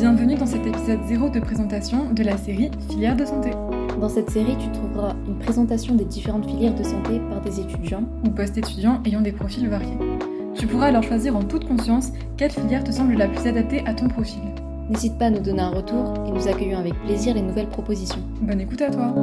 Bienvenue dans cet épisode 0 de présentation de la série Filière de santé. Dans cette série, tu trouveras une présentation des différentes filières de santé par des étudiants ou post-étudiants ayant des profils variés. Tu pourras alors choisir en toute conscience quelle filière te semble la plus adaptée à ton profil. N'hésite pas à nous donner un retour et nous accueillons avec plaisir les nouvelles propositions. Bonne écoute à toi